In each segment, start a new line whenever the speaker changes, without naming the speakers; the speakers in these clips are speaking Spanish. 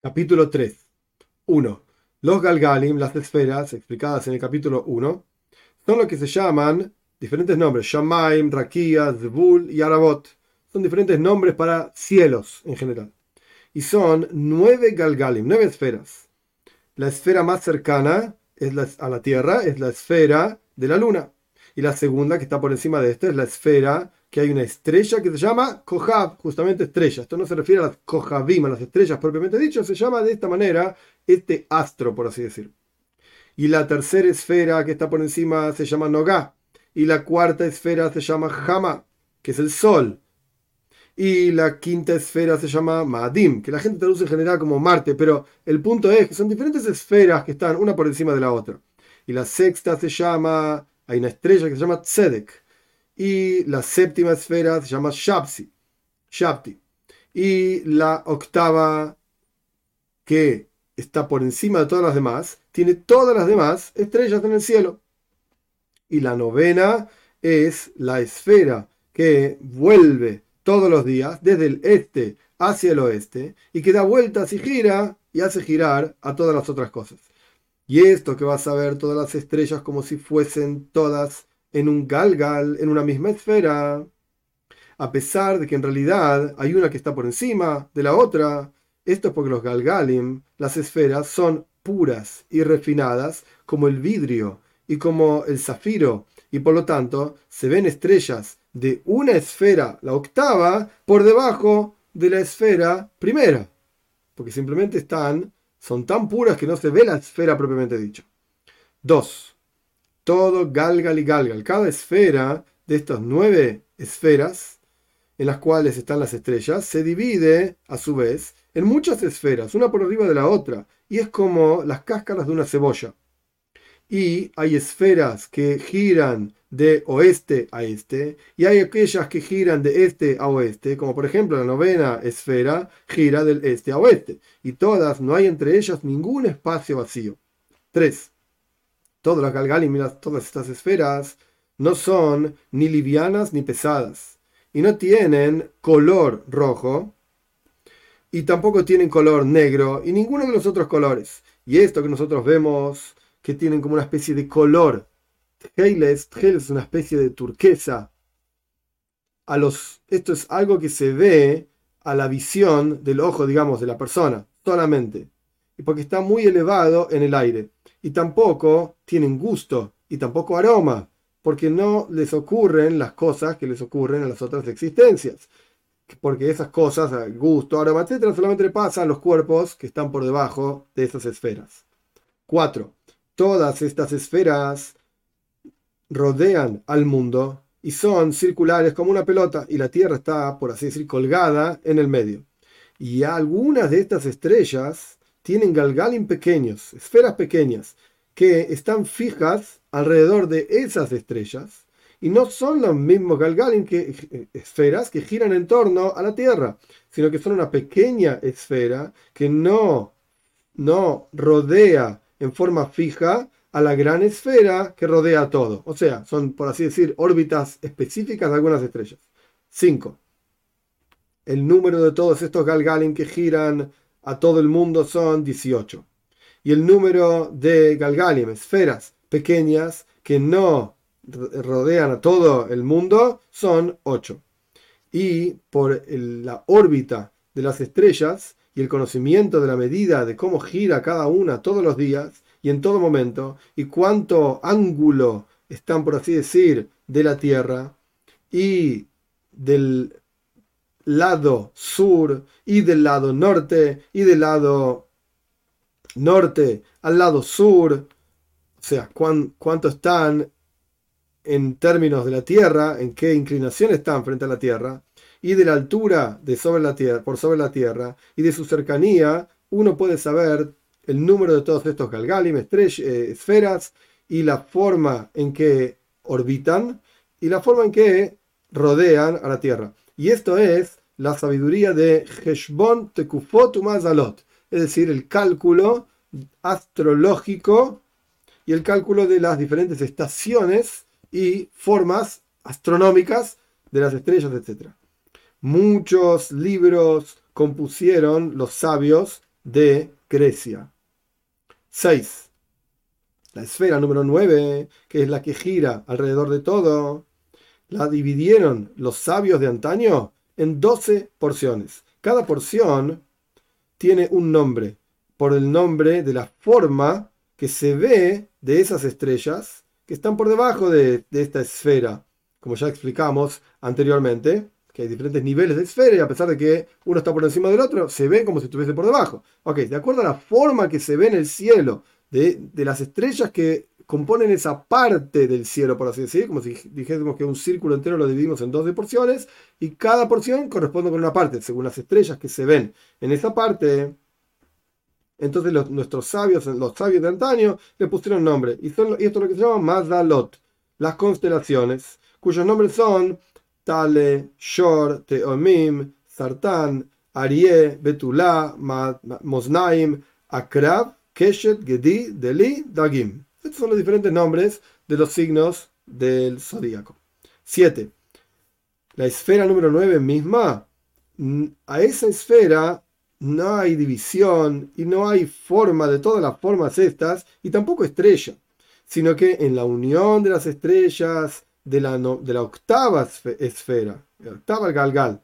Capítulo 3. 1. Los Galgalim, las esferas, explicadas en el capítulo 1, son lo que se llaman diferentes nombres: Shamaim, Rakia, Zebul y Arabot. Son diferentes nombres para cielos en general. Y son nueve Galgalim, nueve esferas. La esfera más cercana es la, a la Tierra es la esfera de la Luna. Y la segunda, que está por encima de esta, es la esfera que hay una estrella que se llama Kohab, justamente estrella. Esto no se refiere a las Kohabim, a las estrellas propiamente dicho, se llama de esta manera este astro, por así decir. Y la tercera esfera que está por encima se llama Nogá. Y la cuarta esfera se llama Hama, que es el sol. Y la quinta esfera se llama Maadim, que la gente traduce en general como Marte, pero el punto es que son diferentes esferas que están una por encima de la otra. Y la sexta se llama, hay una estrella que se llama Tzedek y la séptima esfera se llama Shabsi, Shabti. Y la octava, que está por encima de todas las demás, tiene todas las demás estrellas en el cielo. Y la novena es la esfera que vuelve todos los días desde el este hacia el oeste y que da vueltas y gira y hace girar a todas las otras cosas. Y esto que vas a ver todas las estrellas como si fuesen todas en un galgal, en una misma esfera, a pesar de que en realidad hay una que está por encima de la otra. Esto es porque los galgalim, las esferas, son puras y refinadas como el vidrio y como el zafiro, y por lo tanto se ven estrellas de una esfera, la octava, por debajo de la esfera primera, porque simplemente están, son tan puras que no se ve la esfera propiamente dicha. 2 todo Galgal y Galgal. Cada esfera de estas nueve esferas en las cuales están las estrellas se divide a su vez en muchas esferas, una por arriba de la otra, y es como las cáscaras de una cebolla. Y hay esferas que giran de oeste a este, y hay aquellas que giran de este a oeste, como por ejemplo la novena esfera gira del este a oeste, y todas, no hay entre ellas ningún espacio vacío. 3 todas las galgalim, todas estas esferas, no son ni livianas ni pesadas. Y no tienen color rojo. Y tampoco tienen color negro. Y ninguno de los otros colores. Y esto que nosotros vemos, que tienen como una especie de color. Es una especie de turquesa. A los, esto es algo que se ve a la visión del ojo, digamos, de la persona, solamente. Porque está muy elevado en el aire y tampoco tienen gusto y tampoco aroma, porque no les ocurren las cosas que les ocurren a las otras existencias. Porque esas cosas, gusto, aroma, etcétera, solamente le pasan a los cuerpos que están por debajo de esas esferas. 4. Todas estas esferas rodean al mundo y son circulares como una pelota y la Tierra está, por así decir, colgada en el medio. Y algunas de estas estrellas tienen galgalim pequeños, esferas pequeñas, que están fijas alrededor de esas estrellas y no son los mismos galgalim que eh, esferas que giran en torno a la Tierra, sino que son una pequeña esfera que no, no rodea en forma fija a la gran esfera que rodea todo. O sea, son, por así decir, órbitas específicas de algunas estrellas. 5. El número de todos estos galgalim que giran a todo el mundo son 18. Y el número de Galgalim, esferas pequeñas que no rodean a todo el mundo, son 8. Y por la órbita de las estrellas y el conocimiento de la medida de cómo gira cada una todos los días y en todo momento, y cuánto ángulo están, por así decir, de la Tierra y del lado sur y del lado norte y del lado norte al lado sur, o sea, cuánto están en términos de la Tierra, en qué inclinación están frente a la Tierra, y de la altura de sobre la tierra, por sobre la Tierra, y de su cercanía, uno puede saber el número de todos estos galgalim, eh, esferas, y la forma en que orbitan, y la forma en que rodean a la Tierra. Y esto es la sabiduría de Heshbon Tekufot Umazalot, es decir, el cálculo astrológico y el cálculo de las diferentes estaciones y formas astronómicas de las estrellas, etc. Muchos libros compusieron los sabios de Grecia. 6. La esfera número 9, que es la que gira alrededor de todo, la dividieron los sabios de antaño en 12 porciones. Cada porción tiene un nombre, por el nombre de la forma que se ve de esas estrellas que están por debajo de, esta esfera. Como ya explicamos anteriormente, que hay diferentes niveles de esfera y a pesar de que uno está por encima del otro, se ve como si estuviese por debajo. Ok, de acuerdo a la forma que se ve en el cielo de, de las estrellas que componen esa parte del cielo, por así decir, como si dijésemos que un círculo entero lo dividimos en 12 porciones y cada porción corresponde con una parte, según las estrellas que se ven en esa parte. Entonces nuestros sabios, los sabios de antaño, le pusieron nombre. Y, esto es lo que se llama Mazalot, las constelaciones, cuyos nombres son Tale, Shor, Teomim, Sartán, Arié, Betulá, Mosnaim, Akrab, Keshet, Gedi, Deli, Dagim. Estos son los diferentes nombres de los signos del zodíaco. 7. La esfera número 9 misma, a esa esfera no hay división y no hay forma de todas las formas estas y tampoco estrella, sino que en la unión de las estrellas de la, de la octava esfera, la octava galgal,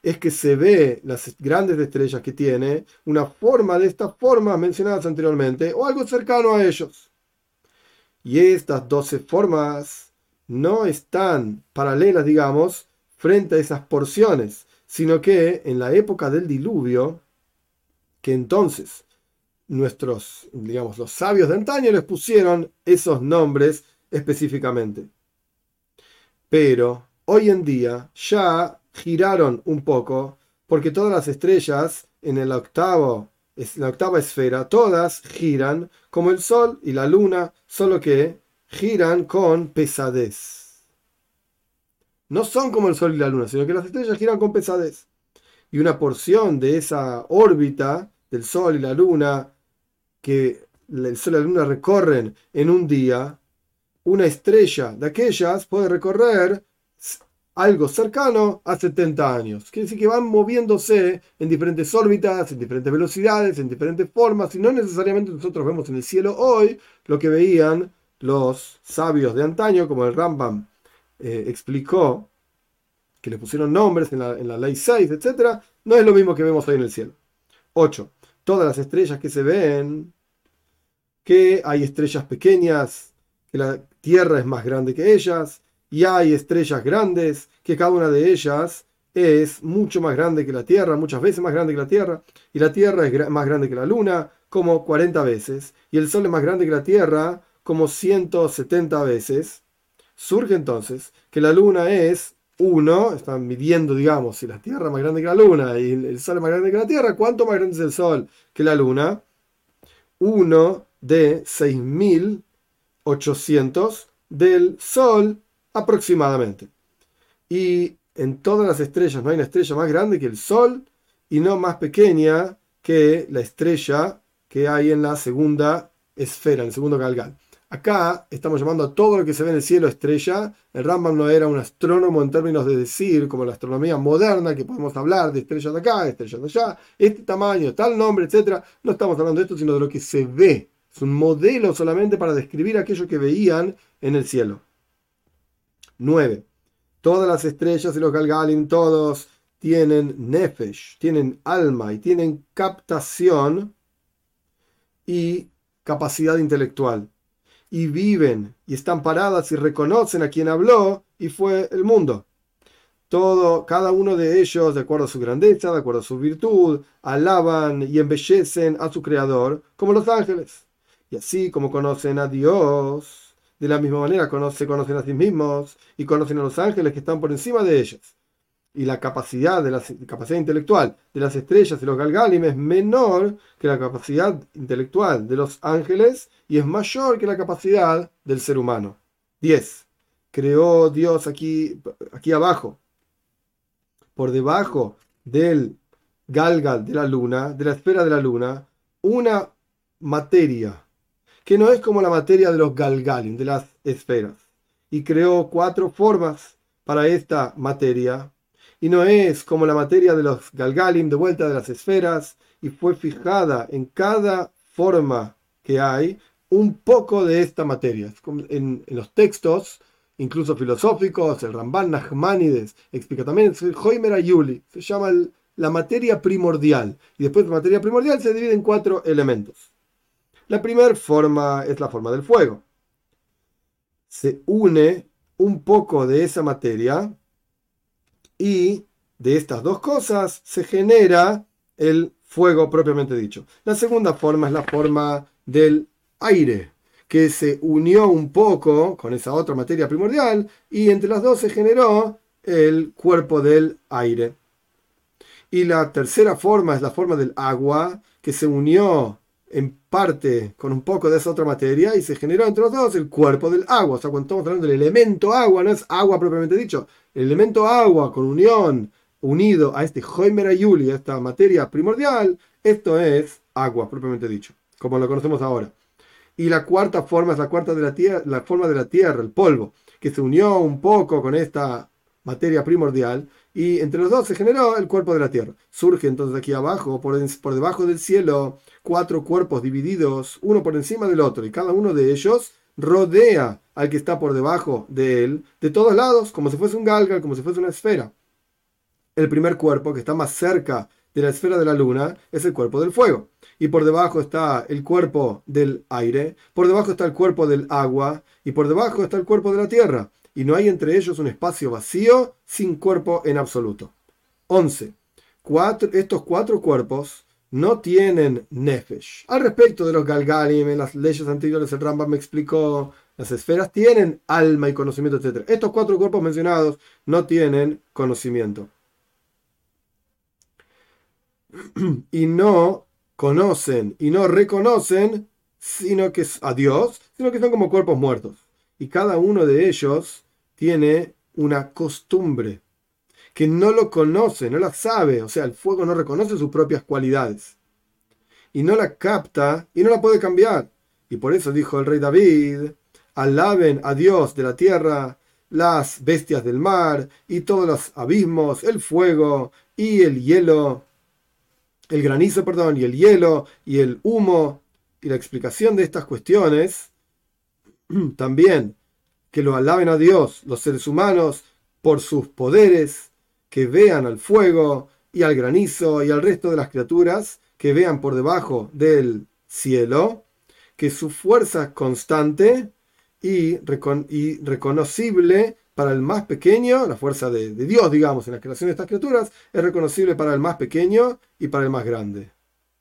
es que se ve las grandes estrellas que tiene una forma de estas formas mencionadas anteriormente o algo cercano a ellos. Y estas doce formas no están paralelas, digamos, frente a esas porciones, sino que en la época del diluvio, que entonces nuestros, digamos, los sabios de antaño les pusieron esos nombres específicamente. Pero hoy en día ya giraron un poco, porque todas las estrellas en el octavo la octava esfera, todas giran como el Sol y la Luna, solo que giran con pesadez. No son como el Sol y la Luna, sino que las estrellas giran con pesadez. Y una porción de esa órbita del Sol y la Luna, que el Sol y la Luna recorren en un día, una estrella de aquellas puede recorrer algo cercano a 70 años. Quiere decir que van moviéndose en diferentes órbitas, en diferentes velocidades, en diferentes formas, y no necesariamente nosotros vemos en el cielo hoy lo que veían los sabios de antaño, como el Rambam eh, explicó, que le pusieron nombres en la, en la ley 6, etc., no es lo mismo que vemos hoy en el cielo. 8. Todas las estrellas que se ven, que hay estrellas pequeñas, que la Tierra es más grande que ellas, y hay estrellas grandes, que cada una de ellas es mucho más grande que la Tierra, muchas veces más grande que la Tierra, y la Tierra es más grande que la Luna, como 40 veces, y el Sol es más grande que la Tierra, como 170 veces. Surge entonces que la Luna es 1, están midiendo, digamos, si la Tierra es más grande que la Luna y el Sol es más grande que la Tierra, ¿cuánto más grande es el Sol que la Luna? 1 de 6800 del Sol aproximadamente. Y en todas las estrellas no hay una estrella más grande que el Sol y no más pequeña que la estrella que hay en la segunda esfera, en el segundo galgal. Acá estamos llamando a todo lo que se ve en el cielo estrella. El Rambam no era un astrónomo en términos de decir, como la astronomía moderna, que podemos hablar de estrellas de acá, estrellas de allá, este tamaño, tal nombre, etc. No estamos hablando de esto, sino de lo que se ve. Es un modelo solamente para describir aquello que veían en el cielo. 9. Todas las estrellas y los Galgalim, todos tienen nefesh, tienen alma y tienen captación y capacidad intelectual. Y viven y están paradas y reconocen a quien habló y fue el mundo. Todo, cada uno de ellos, de acuerdo a su grandeza, de acuerdo a su virtud, alaban y embellecen a su creador como los ángeles. Y así como conocen a Dios, de la misma manera se conocen a sí mismos y conocen a los ángeles que están por encima de ellos. Y la capacidad, de la capacidad intelectual de las estrellas y los galgalim es menor que la capacidad intelectual de los ángeles y es mayor que la capacidad del ser humano. 10. Creó Dios aquí, aquí abajo, por debajo del galgal de la luna, de la esfera de la luna, una materia que no es como la materia de los galgalim, de las esferas. Y creó cuatro formas para esta materia. Y no es como la materia de los galgalim de vuelta de las esferas. y fue fijada en cada forma que hay un poco de esta materia. En, los textos, incluso filosóficos, el Ramban Nachmanides explica también, el Hoimer Ayuli, se llama la materia primordial. Y después de materia primordial se divide en cuatro elementos. La primera forma es la forma del fuego. Se une un poco de esa materia y de estas dos cosas se genera el fuego propiamente dicho. La segunda forma es la forma del aire, que se unió un poco con esa otra materia primordial y entre las dos se generó el cuerpo del aire. Y la tercera forma es la forma del agua, que se unió en parte con un poco de esa otra materia y se generó entre los dos el cuerpo del agua. O sea, cuando estamos hablando del elemento agua, no es agua propiamente dicho, el elemento agua con unión, unido a este Hoimer Ayuli, a esta materia primordial, esto es agua propiamente dicho, como lo conocemos ahora. Y la cuarta forma es la cuarta de la tierra, la forma de la tierra, el polvo, que se unió un poco con esta materia primordial y entre los dos se generó el cuerpo de la tierra. Surge entonces aquí abajo, por, por debajo del cielo, cuatro cuerpos divididos, uno por encima del otro, y cada uno de ellos rodea al que está por debajo de él, de todos lados, como si fuese un galgal, como si fuese una esfera. El primer cuerpo, que está más cerca de la esfera de la luna, es el cuerpo del fuego. Y por debajo está el cuerpo del aire, por debajo está el cuerpo del agua, y por debajo está el cuerpo de la tierra y no hay entre ellos un espacio vacío sin cuerpo en absoluto. 11. estos cuatro cuerpos no tienen nefesh. Al respecto de los galgalim, en las leyes anteriores el Rambam me explicó, las esferas tienen alma y conocimiento, etc. Estos cuatro cuerpos mencionados no tienen conocimiento. y no conocen y no reconocen sino que a Dios, sino que son como cuerpos muertos. Y cada uno de ellos tiene una costumbre que no lo conoce, no la sabe, o sea, el fuego no reconoce sus propias cualidades y no la capta y no la puede cambiar. Y por eso dijo el rey David, alaben a Dios de la tierra, las bestias del mar y todos los abismos, el fuego y el hielo, el granizo, perdón, y el hielo y el humo. Y la explicación de estas cuestiones también que lo alaben a Dios los seres humanos por sus poderes, que vean al fuego y al granizo y al resto de las criaturas, que vean por debajo del cielo, que su fuerza es constante y, reconocible para el más pequeño, la fuerza de, de Dios, digamos, en la creación de estas criaturas, es reconocible para el más pequeño y para el más grande.